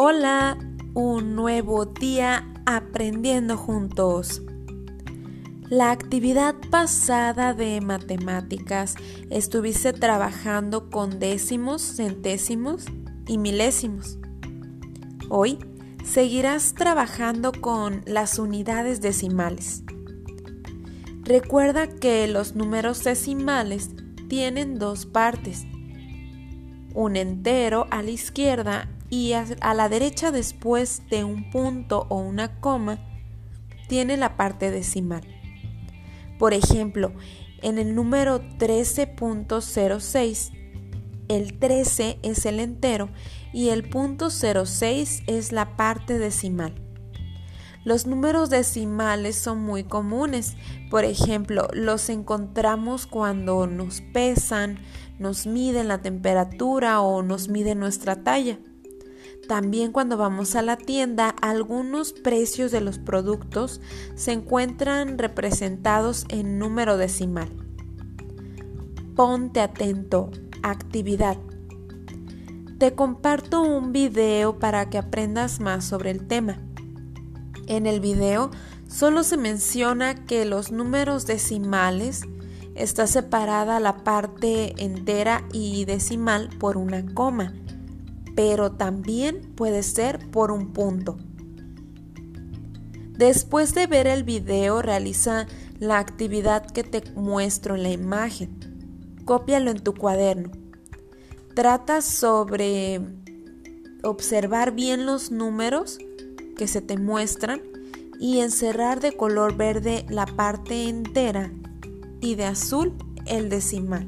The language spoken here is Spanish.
Hola, un nuevo día aprendiendo juntos. La actividad pasada de matemáticas estuviste trabajando con décimos, centésimos y milésimos. Hoy seguirás trabajando con las unidades decimales. Recuerda que los números decimales tienen dos partes, un entero a la izquierda y a, la derecha después de un punto o una coma tiene la parte decimal. Por ejemplo, en el número 13.06, el 13 es el entero y el punto 06 es la parte decimal. Los números decimales son muy comunes. Por ejemplo, los encontramos cuando nos pesan, nos miden la temperatura o nos miden nuestra talla. También cuando vamos a la tienda, algunos precios de los productos se encuentran representados en número decimal. Ponte atento. Actividad. Te comparto un video para que aprendas más sobre el tema. En el video solo se menciona que los números decimales está separada la parte entera y decimal por una coma pero también puede ser por un punto. Después de ver el video, realiza la actividad que te muestro en la imagen. Cópialo en tu cuaderno. Trata sobre observar bien los números que se te muestran y encerrar de color verde la parte entera y de azul el decimal.